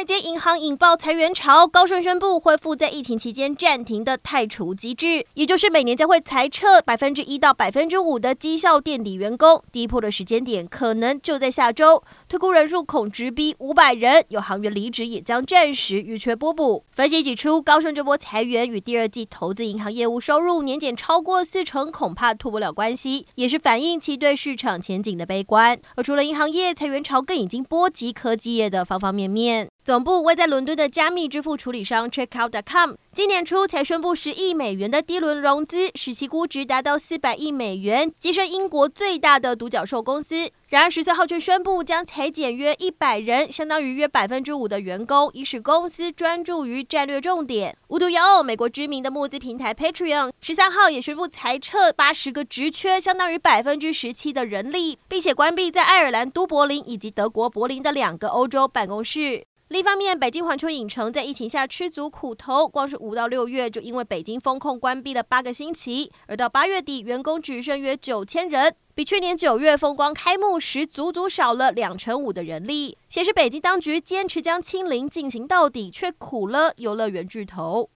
华尔街银行引爆裁员潮，高盛宣布恢复在疫情期间暂停的汰除机制，也就是每年将会裁撤百分之一到百分之五的绩效垫底员工。第一波的时间点可能就在下周，退工人数恐直逼五百人，有行员离职也将暂时预缺波补。分析指出，高盛这波裁员与第二季投资银行业务收入年减超过四成，恐怕脱不了关系，也是反映其对市场前景的悲观。而除了银行业裁员潮，更已经波及科技业的方方面面。总部位在伦敦的加密支付处理商 Checkout.com，今年初才宣布十亿美元的 D 轮融资，使其估值达到四百亿美元，跻身英国最大的独角兽公司。然而十四号却宣布将裁减约一百人，相当于约百分之五的员工，以使公司专注于战略重点。无独有偶，美国知名的募资平台 Patreon 十三号也宣布裁撤八十个职缺，相当于百分之十七的人力，并且关闭在爱尔兰都柏林以及德国柏林的两个欧洲办公室。另一方面，北京环球影城在疫情下吃足苦头，光是五到六月就因为北京封控关闭了八个星期，而到八月底，员工只剩约九千人，比去年九月风光开幕时足足少了两成五的人力，显示北京当局坚持将清零进行到底，却苦了游乐园巨头。